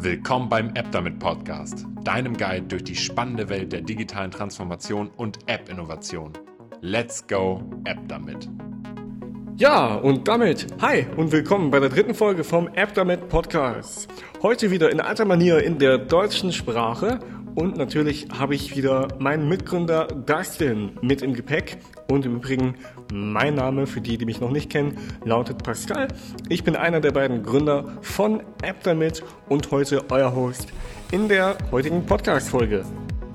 Willkommen beim App Damit Podcast, deinem Guide durch die spannende Welt der digitalen Transformation und App-Innovation. Let's go App Damit. Ja, und damit, hi und willkommen bei der dritten Folge vom App Damit Podcast. Heute wieder in alter Manier in der deutschen Sprache und natürlich habe ich wieder meinen Mitgründer Dustin mit im Gepäck. Und im Übrigen, mein Name, für die, die mich noch nicht kennen, lautet Pascal. Ich bin einer der beiden Gründer von AppDamit und heute euer Host in der heutigen Podcast-Folge.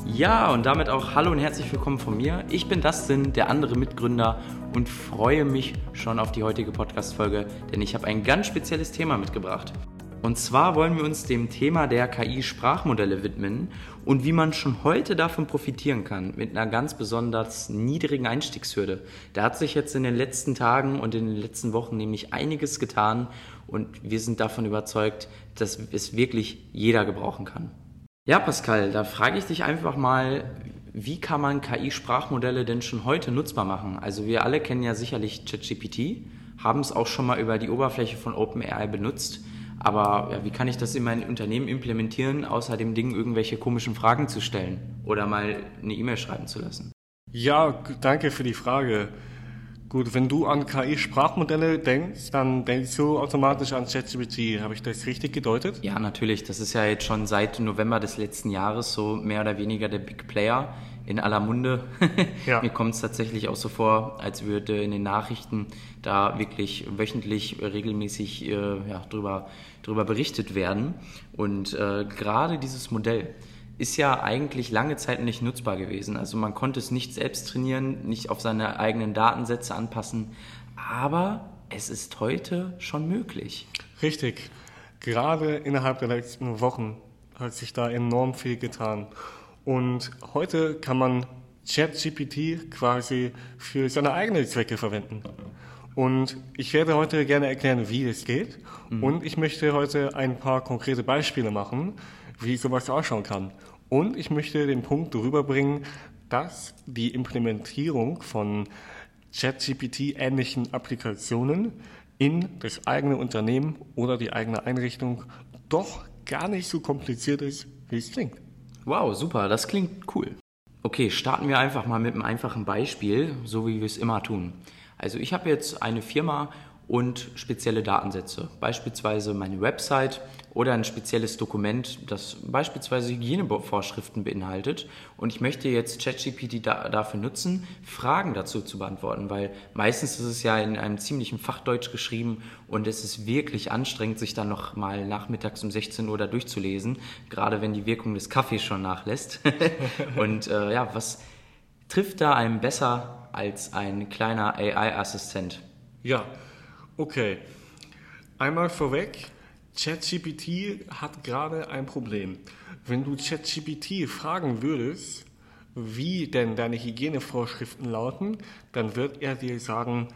Ja, und damit auch hallo und herzlich willkommen von mir. Ich bin Dustin, der andere Mitgründer und freue mich schon auf die heutige Podcast-Folge, denn ich habe ein ganz spezielles Thema mitgebracht. Und zwar wollen wir uns dem Thema der KI-Sprachmodelle widmen und wie man schon heute davon profitieren kann, mit einer ganz besonders niedrigen Einstiegshürde. Da hat sich jetzt in den letzten Tagen und in den letzten Wochen nämlich einiges getan und wir sind davon überzeugt, dass es wirklich jeder gebrauchen kann. Ja, Pascal, da frage ich dich einfach mal, wie kann man KI-Sprachmodelle denn schon heute nutzbar machen? Also wir alle kennen ja sicherlich ChatGPT, haben es auch schon mal über die Oberfläche von OpenAI benutzt. Aber ja, wie kann ich das in mein Unternehmen implementieren, außer dem Ding irgendwelche komischen Fragen zu stellen oder mal eine E-Mail schreiben zu lassen? Ja, danke für die Frage. Gut, wenn du an KI-Sprachmodelle denkst, dann denkst du automatisch an ChatGPT. Habe ich das richtig gedeutet? Ja, natürlich. Das ist ja jetzt schon seit November des letzten Jahres so mehr oder weniger der Big Player in aller Munde. Ja. Mir kommt es tatsächlich auch so vor, als würde in den Nachrichten da wirklich wöchentlich regelmäßig äh, ja, drüber, drüber berichtet werden. Und äh, gerade dieses Modell ist ja eigentlich lange Zeit nicht nutzbar gewesen. Also man konnte es nicht selbst trainieren, nicht auf seine eigenen Datensätze anpassen. Aber es ist heute schon möglich. Richtig. Gerade innerhalb der letzten Wochen hat sich da enorm viel getan. Und heute kann man ChatGPT quasi für seine eigenen Zwecke verwenden. Und ich werde heute gerne erklären, wie es geht. Mhm. Und ich möchte heute ein paar konkrete Beispiele machen, wie sowas ausschauen kann. Und ich möchte den Punkt rüberbringen, dass die Implementierung von ChatGPT-ähnlichen Applikationen in das eigene Unternehmen oder die eigene Einrichtung doch gar nicht so kompliziert ist, wie es klingt. Wow, super, das klingt cool. Okay, starten wir einfach mal mit einem einfachen Beispiel, so wie wir es immer tun. Also ich habe jetzt eine Firma und spezielle Datensätze, beispielsweise meine Website oder ein spezielles Dokument, das beispielsweise Hygienevorschriften beinhaltet. Und ich möchte jetzt ChatGPT da, dafür nutzen, Fragen dazu zu beantworten, weil meistens ist es ja in einem ziemlichen Fachdeutsch geschrieben und es ist wirklich anstrengend, sich dann noch mal nachmittags um 16 Uhr da durchzulesen, gerade wenn die Wirkung des Kaffees schon nachlässt. und äh, ja, was trifft da einem besser als ein kleiner AI-Assistent? Ja, Okay. Einmal vorweg, ChatGPT hat gerade ein Problem. Wenn du ChatGPT fragen würdest, wie denn deine Hygienevorschriften lauten, dann wird er dir sagen,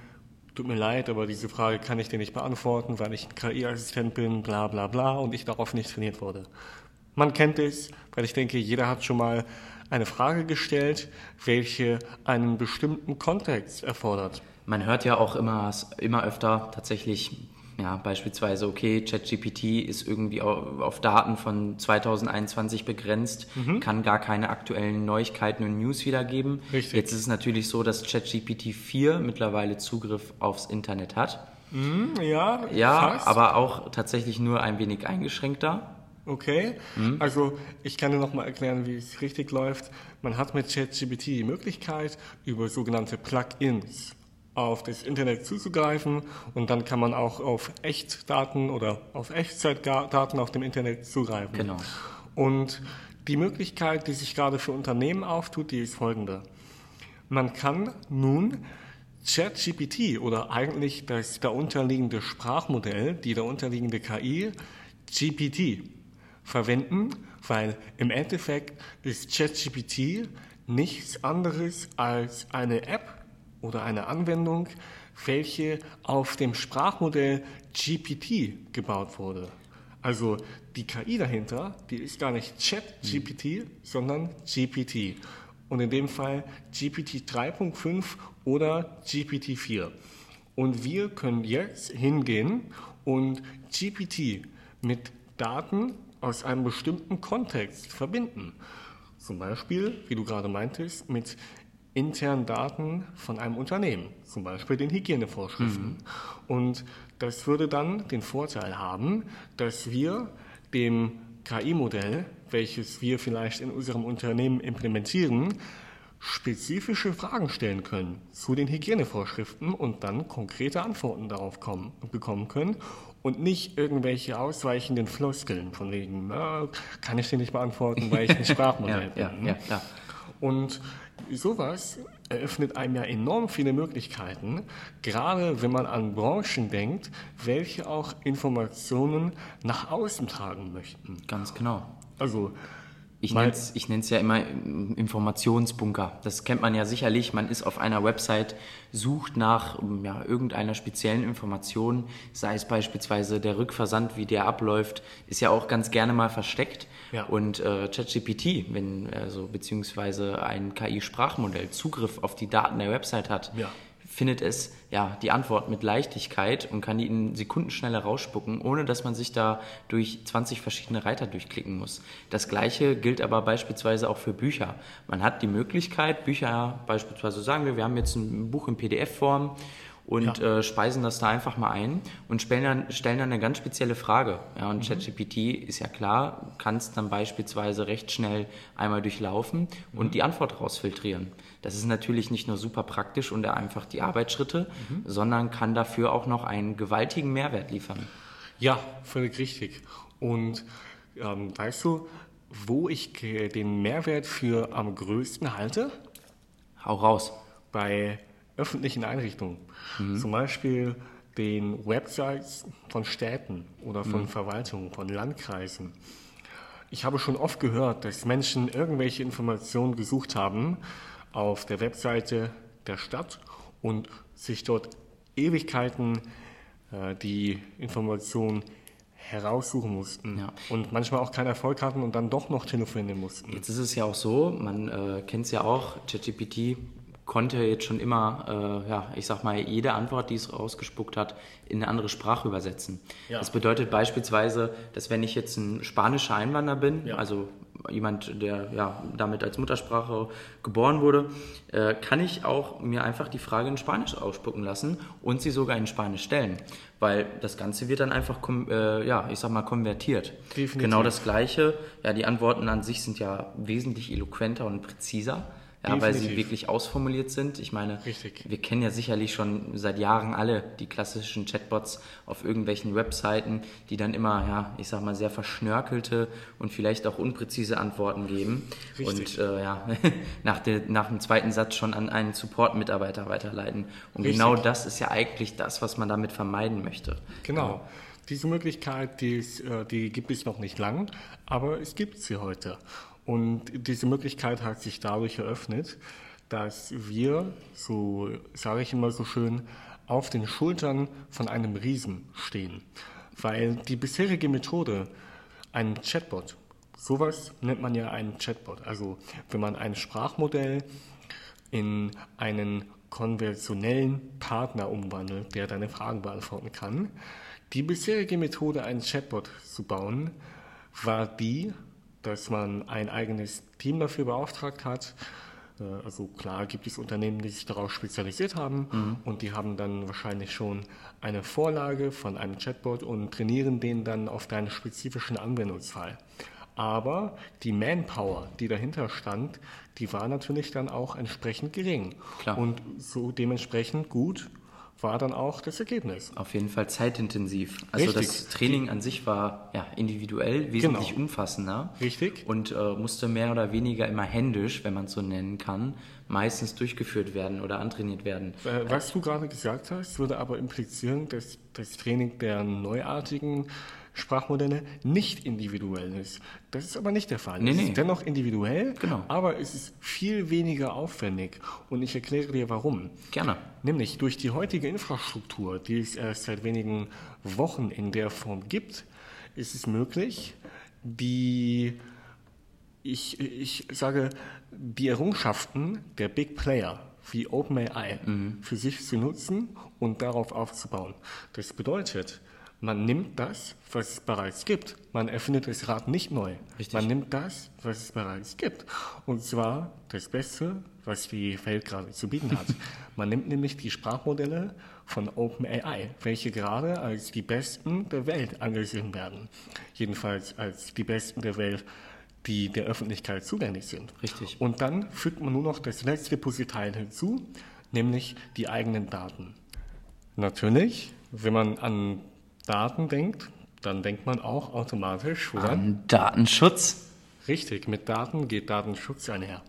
tut mir leid, aber diese Frage kann ich dir nicht beantworten, weil ich ein KI-Assistent bin, bla bla bla und ich darauf nicht trainiert wurde. Man kennt es, weil ich denke, jeder hat schon mal eine Frage gestellt, welche einen bestimmten Kontext erfordert man hört ja auch immer, immer öfter tatsächlich, ja, beispielsweise, okay, ChatGPT ist irgendwie auf Daten von 2021 begrenzt, mhm. kann gar keine aktuellen Neuigkeiten und News wiedergeben. Richtig. Jetzt ist es natürlich so, dass ChatGPT 4 mittlerweile Zugriff aufs Internet hat. Mhm, ja, ja fast. aber auch tatsächlich nur ein wenig eingeschränkter. Okay, mhm. also ich kann dir nochmal erklären, wie es richtig läuft. Man hat mit ChatGPT die Möglichkeit, über sogenannte Plugins auf das Internet zuzugreifen und dann kann man auch auf Echtdaten oder auf Echtzeitdaten auf dem Internet zugreifen. Genau. Und die Möglichkeit, die sich gerade für Unternehmen auftut, die ist folgende. Man kann nun ChatGPT oder eigentlich das darunterliegende Sprachmodell, die darunterliegende KI, GPT, verwenden, weil im Endeffekt ist ChatGPT nichts anderes als eine App, oder eine Anwendung, welche auf dem Sprachmodell GPT gebaut wurde. Also die KI dahinter, die ist gar nicht Chat-GPT, mhm. sondern GPT. Und in dem Fall GPT 3.5 oder GPT 4. Und wir können jetzt hingehen und GPT mit Daten aus einem bestimmten Kontext verbinden. Zum Beispiel, wie du gerade meintest, mit internen Daten von einem Unternehmen, zum Beispiel den Hygienevorschriften. Mhm. Und das würde dann den Vorteil haben, dass wir dem KI-Modell, welches wir vielleicht in unserem Unternehmen implementieren, spezifische Fragen stellen können zu den Hygienevorschriften und dann konkrete Antworten darauf kommen, bekommen können und nicht irgendwelche ausweichenden Floskeln von wegen, äh, kann ich dir nicht beantworten, weil ich ein Sprachmodell ja, bin. Ja, ja. Und sowas eröffnet einem ja enorm viele Möglichkeiten, gerade wenn man an Branchen denkt, welche auch Informationen nach außen tragen möchten. Ganz genau. Also ich nenne es ja immer Informationsbunker. Das kennt man ja sicherlich. Man ist auf einer Website, sucht nach ja, irgendeiner speziellen Information, sei es beispielsweise der Rückversand, wie der abläuft, ist ja auch ganz gerne mal versteckt. Ja. Und äh, ChatGPT, wenn also beziehungsweise ein KI-Sprachmodell Zugriff auf die Daten der Website hat, ja findet es ja die Antwort mit Leichtigkeit und kann die in Sekunden schneller rausspucken, ohne dass man sich da durch 20 verschiedene Reiter durchklicken muss. Das gleiche gilt aber beispielsweise auch für Bücher. Man hat die Möglichkeit, Bücher beispielsweise sagen wir, wir haben jetzt ein Buch in PDF-Form und ja. äh, speisen das da einfach mal ein und stellen dann, stellen dann eine ganz spezielle Frage. Ja, und mhm. ChatGPT ist ja klar, kannst dann beispielsweise recht schnell einmal durchlaufen mhm. und die Antwort rausfiltrieren. Das ist natürlich nicht nur super praktisch und einfach die Arbeitsschritte, mhm. sondern kann dafür auch noch einen gewaltigen Mehrwert liefern. Ja, völlig richtig. Und ähm, weißt du, wo ich den Mehrwert für am größten halte? Hau raus. Bei öffentlichen Einrichtungen. Mhm. Zum Beispiel den Websites von Städten oder von mhm. Verwaltungen, von Landkreisen. Ich habe schon oft gehört, dass Menschen irgendwelche Informationen gesucht haben auf der Webseite der Stadt und sich dort Ewigkeiten äh, die Informationen heraussuchen mussten ja. und manchmal auch keinen Erfolg hatten und dann doch noch telefonieren mussten. Jetzt ist es ja auch so, man äh, kennt es ja auch, ChatGPT konnte jetzt schon immer, äh, ja, ich sag mal, jede Antwort, die es rausgespuckt hat, in eine andere Sprache übersetzen. Ja. Das bedeutet beispielsweise, dass wenn ich jetzt ein spanischer Einwanderer bin, ja. also jemand, der ja damit als Muttersprache geboren wurde, äh, kann ich auch mir einfach die Frage in Spanisch ausspucken lassen und sie sogar in Spanisch stellen, weil das Ganze wird dann einfach, äh, ja, ich sag mal, konvertiert. Definitiv. Genau das Gleiche. Ja, die Antworten an sich sind ja wesentlich eloquenter und präziser ja, weil sie wirklich ausformuliert sind. Ich meine, Richtig. wir kennen ja sicherlich schon seit Jahren alle die klassischen Chatbots auf irgendwelchen Webseiten, die dann immer, ja, ich sag mal, sehr verschnörkelte und vielleicht auch unpräzise Antworten geben Richtig. und äh, ja, nach, der, nach dem zweiten Satz schon an einen Support-Mitarbeiter weiterleiten. Und Richtig. genau das ist ja eigentlich das, was man damit vermeiden möchte. Genau. Diese Möglichkeit, die, äh, die gibt es noch nicht lang, aber es gibt sie heute. Und diese Möglichkeit hat sich dadurch eröffnet, dass wir, so sage ich immer so schön, auf den Schultern von einem Riesen stehen. Weil die bisherige Methode, ein Chatbot, sowas nennt man ja einen Chatbot. Also wenn man ein Sprachmodell in einen konventionellen Partner umwandelt, der deine Fragen beantworten kann. Die bisherige Methode, einen Chatbot zu bauen, war die, dass man ein eigenes Team dafür beauftragt hat. Äh, also klar gibt es Unternehmen, die sich darauf spezialisiert haben mhm. und die haben dann wahrscheinlich schon eine Vorlage von einem Chatbot und trainieren den dann auf deinen spezifischen Anwendungsfall. Aber die Manpower, die dahinter stand, die war natürlich dann auch entsprechend gering Klar. und so dementsprechend gut war dann auch das Ergebnis. Auf jeden Fall zeitintensiv. Also Richtig. das Training an sich war ja individuell wesentlich genau. umfassender. Richtig. Und äh, musste mehr oder weniger immer händisch, wenn man es so nennen kann, meistens durchgeführt werden oder antrainiert werden. Äh, was du gerade gesagt hast, würde aber implizieren, dass das Training der neuartigen Sprachmodelle nicht individuell ist. Das ist aber nicht der Fall. Nee, es nee. ist dennoch individuell, genau. aber es ist viel weniger aufwendig. Und ich erkläre dir warum. Gerne. Nämlich durch die heutige Infrastruktur, die es erst seit wenigen Wochen in der Form gibt, ist es möglich, die, ich, ich sage, die Errungenschaften der Big Player wie OpenAI mhm. für sich zu nutzen und darauf aufzubauen. Das bedeutet, Man nimmt das, was es bereits gibt. Man erfindet das Rad nicht neu. Richtig. Man nimmt das, was es bereits gibt. Und zwar das Beste, was die Welt gerade zu bieten hat. Man nimmt nämlich die Sprachmodelle von OpenAI, welche gerade als die besten der Welt angesehen werden. Jedenfalls als die besten der Welt, die der Öffentlichkeit zugänglich sind. Richtig. Und dann fügt man nur noch das letzte Puzzleteil hinzu, nämlich die eigenen Daten. Natürlich, wenn man an Daten denkt, dann denkt man auch automatisch, woran? An Datenschutz. Richtig, mit Daten geht Datenschutz einher.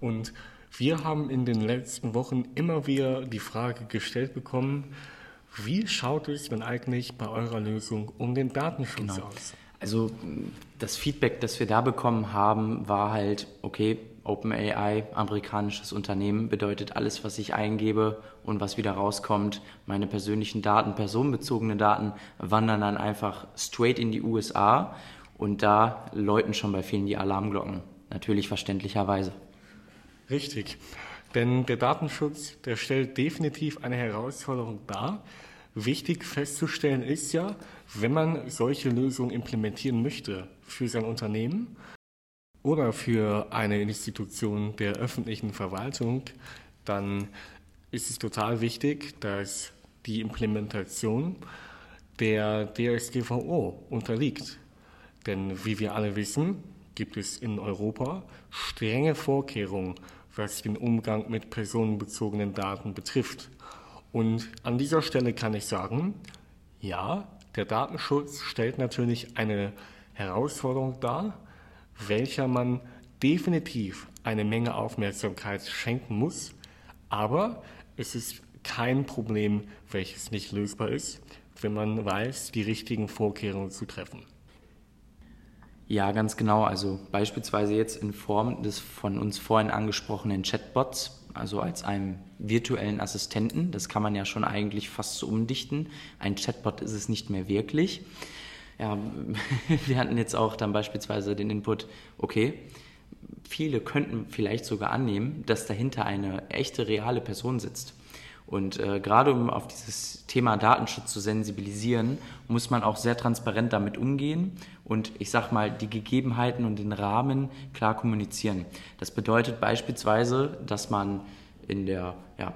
Und wir haben in den letzten Wochen immer wieder die Frage gestellt bekommen, wie schaut es denn eigentlich bei eurer Lösung um den Datenschutz aus? Also das Feedback, das wir da bekommen haben, war halt, okay, OpenAI, amerikanisches Unternehmen, bedeutet alles, was ich eingebe und was wieder rauskommt, meine persönlichen Daten, personenbezogene Daten, wandern dann einfach straight in die USA und da läuten schon bei vielen die Alarmglocken. Natürlich verständlicherweise. Richtig, denn der Datenschutz, der stellt definitiv eine Herausforderung dar. Wichtig festzustellen ist ja, wenn man solche Lösungen implementieren möchte für sein Unternehmen oder für eine Institution der öffentlichen Verwaltung, dann ist es total wichtig, dass die Implementation der DSGVO unterliegt. Denn wie wir alle wissen, gibt es in Europa strenge Vorkehrungen, was den Umgang mit personenbezogenen Daten betrifft. Und an dieser Stelle kann ich sagen, ja, der Datenschutz stellt natürlich eine Herausforderung dar, welcher man definitiv eine Menge Aufmerksamkeit schenken muss, aber es ist kein Problem, welches nicht lösbar ist, wenn man weiß, die richtigen Vorkehrungen zu treffen. Ja, ganz genau. Also beispielsweise jetzt in Form des von uns vorhin angesprochenen Chatbots, also als einem virtuellen Assistenten. Das kann man ja schon eigentlich fast so umdichten. Ein Chatbot ist es nicht mehr wirklich. Ja, wir hatten jetzt auch dann beispielsweise den Input, okay, viele könnten vielleicht sogar annehmen, dass dahinter eine echte, reale Person sitzt. Und äh, gerade um auf dieses Thema Datenschutz zu sensibilisieren, muss man auch sehr transparent damit umgehen und ich sag mal die Gegebenheiten und den Rahmen klar kommunizieren. Das bedeutet beispielsweise, dass man in der ja,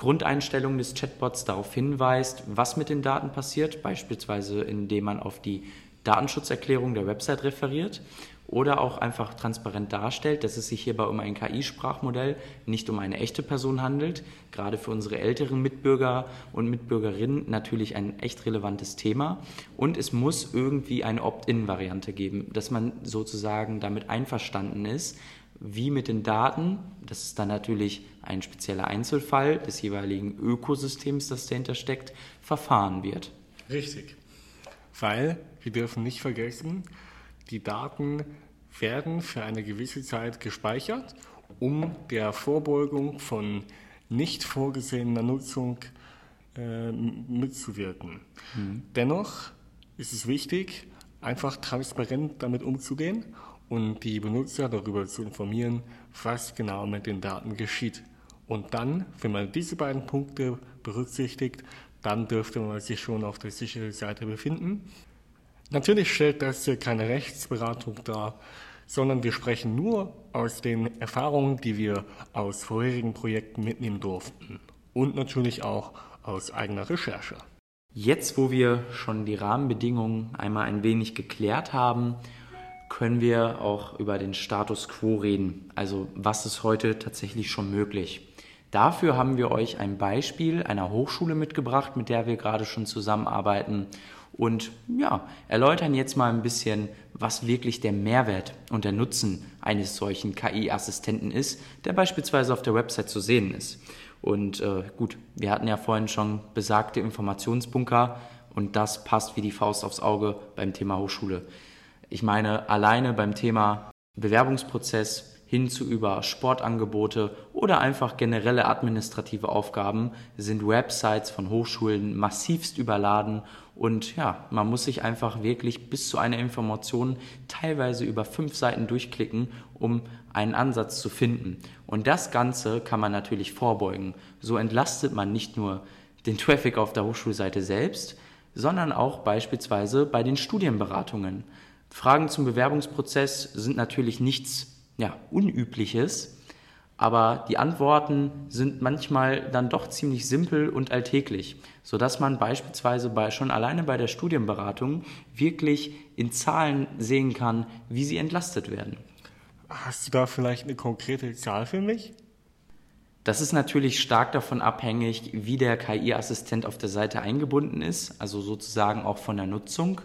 Grundeinstellung des Chatbots darauf hinweist, was mit den Daten passiert, beispielsweise indem man auf die Datenschutzerklärung der Website referiert oder auch einfach transparent darstellt, dass es sich hierbei um ein KI-Sprachmodell, nicht um eine echte Person handelt. Gerade für unsere älteren Mitbürger und Mitbürgerinnen natürlich ein echt relevantes Thema. Und es muss irgendwie eine Opt-in-Variante geben, dass man sozusagen damit einverstanden ist, wie mit den Daten, das ist dann natürlich ein spezieller Einzelfall des jeweiligen Ökosystems, das dahinter steckt, verfahren wird. Richtig. Weil wir dürfen nicht vergessen, die Daten werden für eine gewisse Zeit gespeichert, um der Vorbeugung von nicht vorgesehener Nutzung äh, mitzuwirken. Mhm. Dennoch ist es wichtig, einfach transparent damit umzugehen und die Benutzer darüber zu informieren, was genau mit den Daten geschieht. Und dann, wenn man diese beiden Punkte berücksichtigt, dann dürfte man sich schon auf der sicheren Seite befinden. Natürlich stellt das hier keine Rechtsberatung dar, sondern wir sprechen nur aus den Erfahrungen, die wir aus vorherigen Projekten mitnehmen durften und natürlich auch aus eigener Recherche. Jetzt, wo wir schon die Rahmenbedingungen einmal ein wenig geklärt haben, können wir auch über den Status quo reden. Also was ist heute tatsächlich schon möglich? Dafür haben wir euch ein Beispiel einer Hochschule mitgebracht, mit der wir gerade schon zusammenarbeiten und ja, erläutern jetzt mal ein bisschen, was wirklich der Mehrwert und der Nutzen eines solchen KI-Assistenten ist, der beispielsweise auf der Website zu sehen ist. Und äh, gut, wir hatten ja vorhin schon besagte Informationsbunker und das passt wie die Faust aufs Auge beim Thema Hochschule. Ich meine, alleine beim Thema Bewerbungsprozess hin zu über Sportangebote oder einfach generelle administrative Aufgaben sind Websites von Hochschulen massivst überladen und ja, man muss sich einfach wirklich bis zu einer Information teilweise über fünf Seiten durchklicken, um einen Ansatz zu finden. Und das Ganze kann man natürlich vorbeugen. So entlastet man nicht nur den Traffic auf der Hochschulseite selbst, sondern auch beispielsweise bei den Studienberatungen. Fragen zum Bewerbungsprozess sind natürlich nichts ja, Unübliches, aber die Antworten sind manchmal dann doch ziemlich simpel und alltäglich, sodass man beispielsweise bei, schon alleine bei der Studienberatung wirklich in Zahlen sehen kann, wie sie entlastet werden. Hast du da vielleicht eine konkrete Zahl für mich? Das ist natürlich stark davon abhängig, wie der KI-Assistent auf der Seite eingebunden ist, also sozusagen auch von der Nutzung.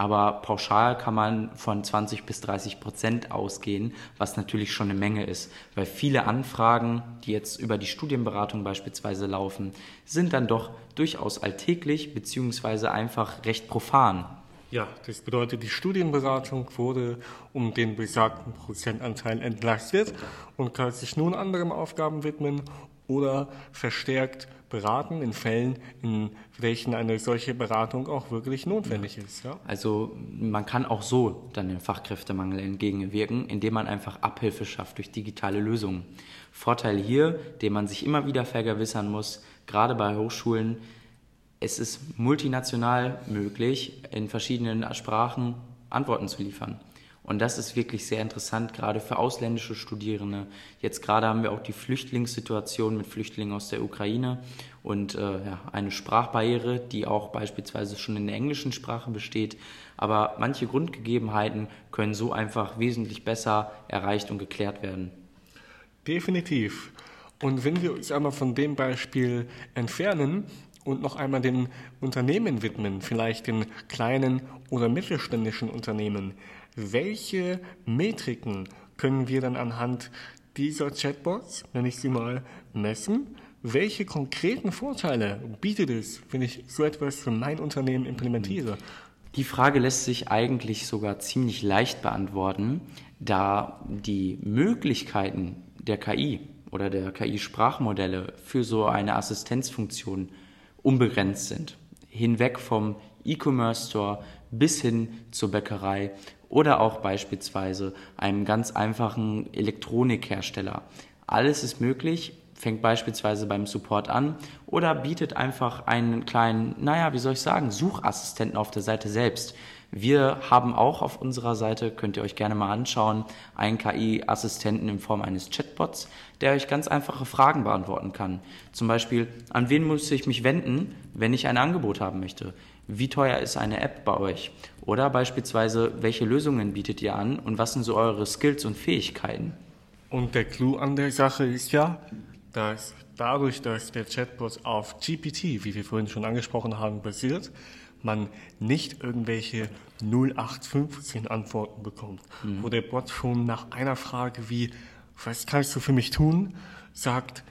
Aber pauschal kann man von 20 bis 30 Prozent ausgehen, was natürlich schon eine Menge ist, weil viele Anfragen, die jetzt über die Studienberatung beispielsweise laufen, sind dann doch durchaus alltäglich beziehungsweise einfach recht profan. Ja, das bedeutet, die Studienberatung wurde um den besagten Prozentanteil entlastet und kann sich nun anderen Aufgaben widmen oder verstärkt beraten in Fällen, in welchen eine solche Beratung auch wirklich notwendig ja. ist. Ja? Also man kann auch so dann dem Fachkräftemangel entgegenwirken, indem man einfach Abhilfe schafft durch digitale Lösungen. Vorteil hier, den man sich immer wieder vergewissern muss, gerade bei Hochschulen, es ist multinational möglich, in verschiedenen Sprachen Antworten zu liefern. Und das ist wirklich sehr interessant, gerade für ausländische Studierende. Jetzt gerade haben wir auch die Flüchtlingssituation mit Flüchtlingen aus der Ukraine und äh, ja, eine Sprachbarriere, die auch beispielsweise schon in der englischen Sprache besteht. Aber manche Grundgegebenheiten können so einfach wesentlich besser erreicht und geklärt werden. Definitiv. Und wenn wir uns einmal von dem Beispiel entfernen, und noch einmal den Unternehmen widmen, vielleicht den kleinen oder mittelständischen Unternehmen. Welche Metriken können wir dann anhand dieser Chatbots, wenn ich sie mal, messen? Welche konkreten Vorteile bietet es, wenn ich so etwas für mein Unternehmen implementiere? Die Frage lässt sich eigentlich sogar ziemlich leicht beantworten, da die Möglichkeiten der KI oder der KI-Sprachmodelle für so eine Assistenzfunktion unbegrenzt sind. Hinweg vom E-Commerce Store bis hin zur Bäckerei oder auch beispielsweise einem ganz einfachen Elektronikhersteller. Alles ist möglich, fängt beispielsweise beim Support an oder bietet einfach einen kleinen, naja, wie soll ich sagen, Suchassistenten auf der Seite selbst. Wir haben auch auf unserer Seite, könnt ihr euch gerne mal anschauen, einen KI-Assistenten in Form eines Chatbots, der euch ganz einfache Fragen beantworten kann. Zum Beispiel, an wen muss ich mich wenden, wenn ich ein Angebot haben möchte? Wie teuer ist eine App bei euch? Oder beispielsweise, welche Lösungen bietet ihr an und was sind so eure Skills und Fähigkeiten? Und der Clou an der Sache ist ja, dass dadurch, dass der Chatbot auf GPT, wie wir vorhin schon angesprochen haben, basiert, man nicht irgendwelche 0815 Antworten bekommt, mhm. wo der Bot schon nach einer Frage wie, was kannst du für mich tun, sagt,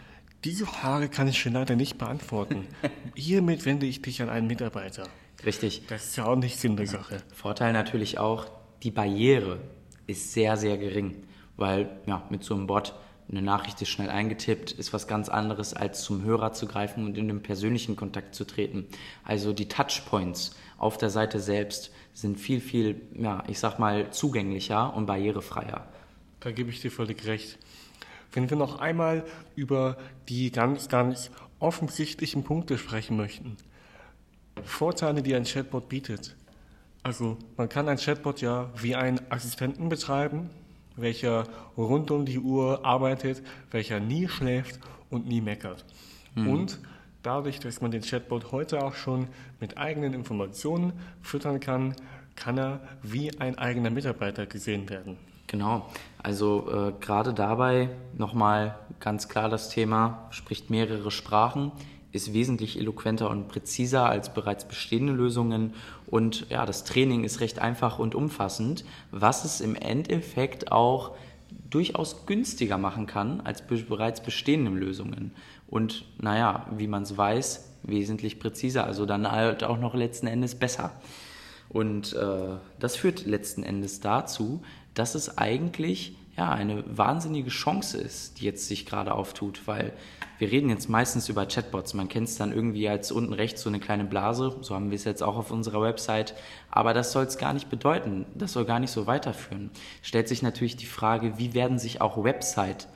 diese Frage kann ich schon leider nicht beantworten. Hiermit wende ich dich an einen Mitarbeiter. Richtig. Das ist ja auch nicht Sinn der Sache. Vorteil natürlich auch, die Barriere ist sehr, sehr gering, weil ja, mit so einem Bot eine Nachricht ist schnell eingetippt, ist was ganz anderes, als zum Hörer zu greifen und in den persönlichen Kontakt zu treten. Also die Touchpoints auf der Seite selbst sind viel, viel, ja, ich sag mal, zugänglicher und barrierefreier. Da gebe ich dir völlig recht. Wenn wir noch einmal über die ganz, ganz offensichtlichen Punkte sprechen möchten. Vorteile, die ein Chatbot bietet. Also man kann ein Chatbot ja wie einen Assistenten betreiben, welcher rund um die Uhr arbeitet, welcher nie schläft und nie meckert. Mhm. Und dadurch, dass man den Chatbot heute auch schon mit eigenen Informationen füttern kann, kann er wie ein eigener Mitarbeiter gesehen werden. Genau, also äh, gerade dabei nochmal ganz klar das Thema, spricht mehrere Sprachen, ist wesentlich eloquenter und präziser als bereits bestehende Lösungen und ja, das Training ist recht einfach und umfassend, was es im Endeffekt auch durchaus günstiger machen kann als bereits bestehende Lösungen. Und naja, wie man es weiß, wesentlich präziser, also dann halt auch noch letzten Endes besser. Und äh, das führt letzten Endes dazu, dass es eigentlich ja, eine wahnsinnige Chance ist, die jetzt sich gerade auftut, weil wir reden jetzt meistens über Chatbots. Man kennt es dann irgendwie als unten rechts so eine kleine Blase. So haben wir es jetzt auch auf unserer Website. Aber das soll es gar nicht bedeuten. Das soll gar nicht so weiterführen. Stellt sich natürlich die Frage, wie werden sich auch Websites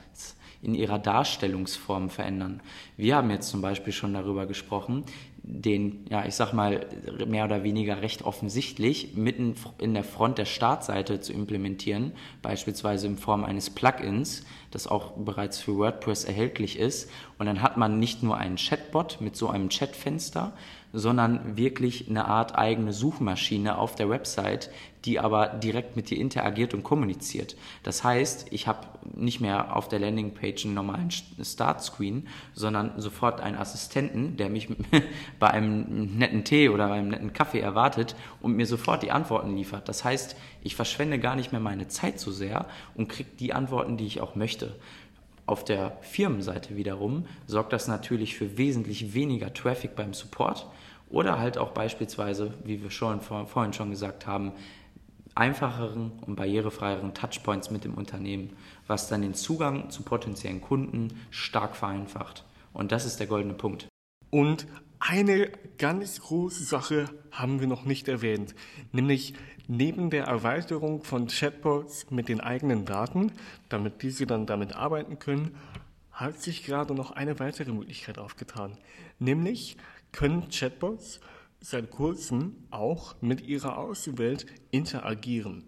in ihrer Darstellungsform verändern. Wir haben jetzt zum Beispiel schon darüber gesprochen, den, ja, ich sag mal, mehr oder weniger recht offensichtlich mitten in der Front der Startseite zu implementieren, beispielsweise in Form eines Plugins, das auch bereits für WordPress erhältlich ist. Und dann hat man nicht nur einen Chatbot mit so einem Chatfenster, sondern wirklich eine Art eigene Suchmaschine auf der Website, die aber direkt mit dir interagiert und kommuniziert. Das heißt, ich habe nicht mehr auf der Landingpage einen normalen Startscreen, sondern sofort einen Assistenten, der mich bei einem netten Tee oder einem netten Kaffee erwartet und mir sofort die Antworten liefert. Das heißt, ich verschwende gar nicht mehr meine Zeit so sehr und kriege die Antworten, die ich auch möchte. Auf der Firmenseite wiederum sorgt das natürlich für wesentlich weniger Traffic beim Support oder halt auch beispielsweise, wie wir schon vorhin schon gesagt haben, einfacheren und barrierefreieren Touchpoints mit dem Unternehmen, was dann den Zugang zu potenziellen Kunden stark vereinfacht. Und das ist der goldene Punkt. Und eine ganz große Sache haben wir noch nicht erwähnt, nämlich neben der Erweiterung von Chatbots mit den eigenen Daten, damit diese dann damit arbeiten können, hat sich gerade noch eine weitere Möglichkeit aufgetan, nämlich können Chatbots seit kurzem auch mit ihrer Außenwelt interagieren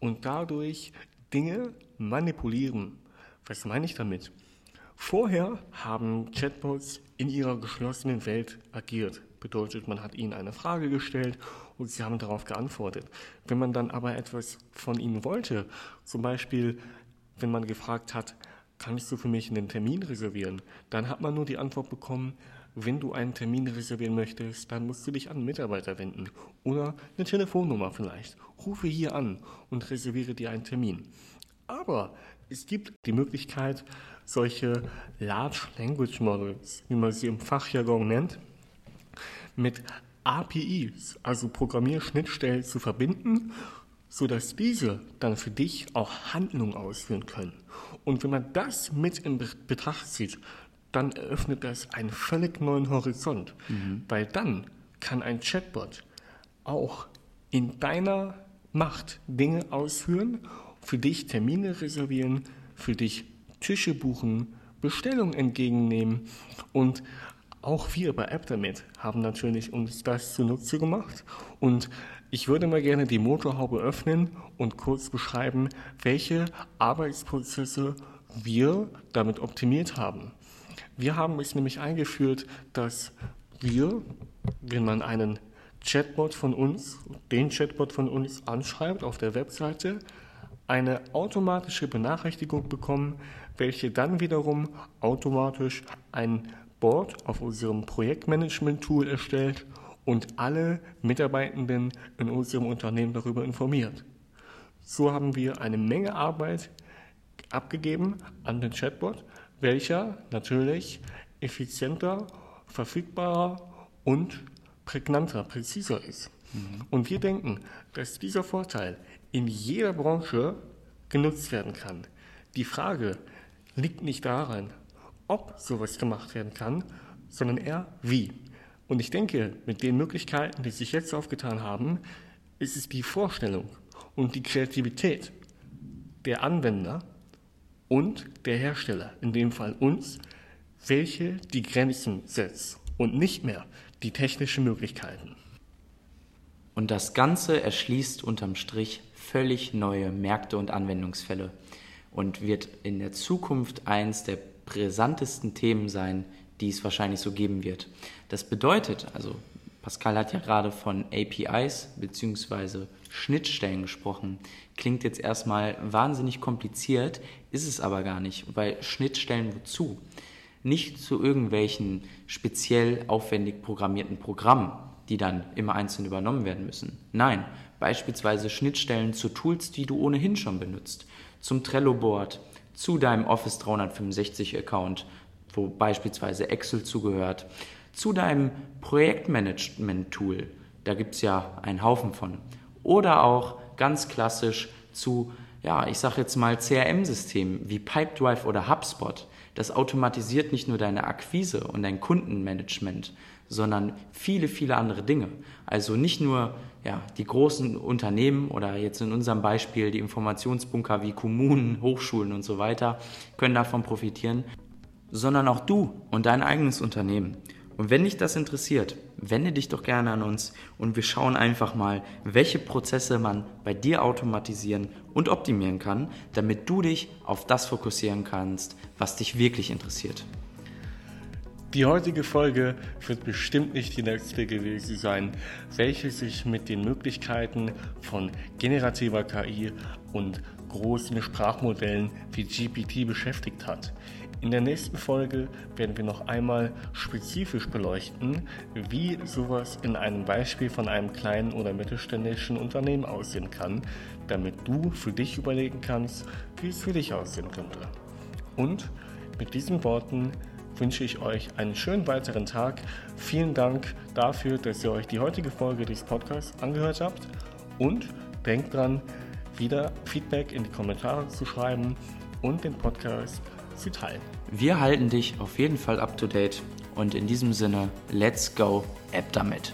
und dadurch Dinge manipulieren. Was meine ich damit? Vorher haben Chatbots in ihrer geschlossenen Welt agiert. Bedeutet, man hat ihnen eine Frage gestellt und sie haben darauf geantwortet. Wenn man dann aber etwas von ihnen wollte, zum Beispiel wenn man gefragt hat, kannst du für mich einen Termin reservieren, dann hat man nur die Antwort bekommen, wenn du einen Termin reservieren möchtest, dann musst du dich an einen Mitarbeiter wenden oder eine Telefonnummer vielleicht. Rufe hier an und reserviere dir einen Termin. Aber es gibt die Möglichkeit, solche Large Language Models, wie man sie im Fachjargon nennt, mit APIs, also Programmierschnittstellen, zu verbinden, sodass diese dann für dich auch Handlungen ausführen können. Und wenn man das mit in Betracht zieht, dann eröffnet das einen völlig neuen Horizont, mhm. weil dann kann ein Chatbot auch in deiner Macht Dinge ausführen, für dich Termine reservieren, für dich Tische buchen, Bestellungen entgegennehmen und auch wir bei AppDamit haben natürlich uns das zunutze gemacht und ich würde mal gerne die Motorhaube öffnen und kurz beschreiben, welche Arbeitsprozesse wir damit optimiert haben. Wir haben es nämlich eingeführt, dass wir, wenn man einen Chatbot von uns, den Chatbot von uns anschreibt auf der Webseite, eine automatische Benachrichtigung bekommen, welche dann wiederum automatisch ein Board auf unserem Projektmanagement-Tool erstellt und alle Mitarbeitenden in unserem Unternehmen darüber informiert. So haben wir eine Menge Arbeit abgegeben an den Chatbot, welcher natürlich effizienter, verfügbarer und prägnanter, präziser ist. Mhm. Und wir denken, dass dieser Vorteil in jeder Branche genutzt werden kann. Die Frage liegt nicht daran, ob sowas gemacht werden kann, sondern eher wie. Und ich denke, mit den Möglichkeiten, die sich jetzt aufgetan haben, ist es die Vorstellung und die Kreativität der Anwender, und der Hersteller, in dem Fall uns, welche die Grenzen setzt und nicht mehr die technischen Möglichkeiten. Und das Ganze erschließt unterm Strich völlig neue Märkte und Anwendungsfälle und wird in der Zukunft eins der brisantesten Themen sein, die es wahrscheinlich so geben wird. Das bedeutet, also Pascal hat ja gerade von APIs bzw. Schnittstellen gesprochen. Klingt jetzt erstmal wahnsinnig kompliziert, ist es aber gar nicht, weil Schnittstellen wozu? Nicht zu irgendwelchen speziell aufwendig programmierten Programmen, die dann immer einzeln übernommen werden müssen. Nein, beispielsweise Schnittstellen zu Tools, die du ohnehin schon benutzt. Zum Trello-Board, zu deinem Office 365-Account, wo beispielsweise Excel zugehört, zu deinem Projektmanagement-Tool. Da gibt es ja einen Haufen von. Oder auch ganz klassisch zu, ja, ich sage jetzt mal CRM-Systemen wie Pipedrive oder HubSpot. Das automatisiert nicht nur deine Akquise und dein Kundenmanagement, sondern viele, viele andere Dinge. Also nicht nur ja, die großen Unternehmen oder jetzt in unserem Beispiel die Informationsbunker wie Kommunen, Hochschulen und so weiter können davon profitieren, sondern auch du und dein eigenes Unternehmen. Und wenn dich das interessiert, wende dich doch gerne an uns und wir schauen einfach mal, welche Prozesse man bei dir automatisieren und optimieren kann, damit du dich auf das fokussieren kannst, was dich wirklich interessiert. Die heutige Folge wird bestimmt nicht die letzte gewesen sein, welche sich mit den Möglichkeiten von generativer KI und großen Sprachmodellen wie GPT beschäftigt hat. In der nächsten Folge werden wir noch einmal spezifisch beleuchten, wie sowas in einem Beispiel von einem kleinen oder mittelständischen Unternehmen aussehen kann, damit du für dich überlegen kannst, wie es für dich aussehen könnte. Und mit diesen Worten wünsche ich euch einen schönen weiteren Tag. Vielen Dank dafür, dass ihr euch die heutige Folge des Podcasts angehört habt und denkt dran, wieder Feedback in die Kommentare zu schreiben und den Podcast zu teilen. Wir halten dich auf jeden Fall up to date und in diesem Sinne, let's go, App damit.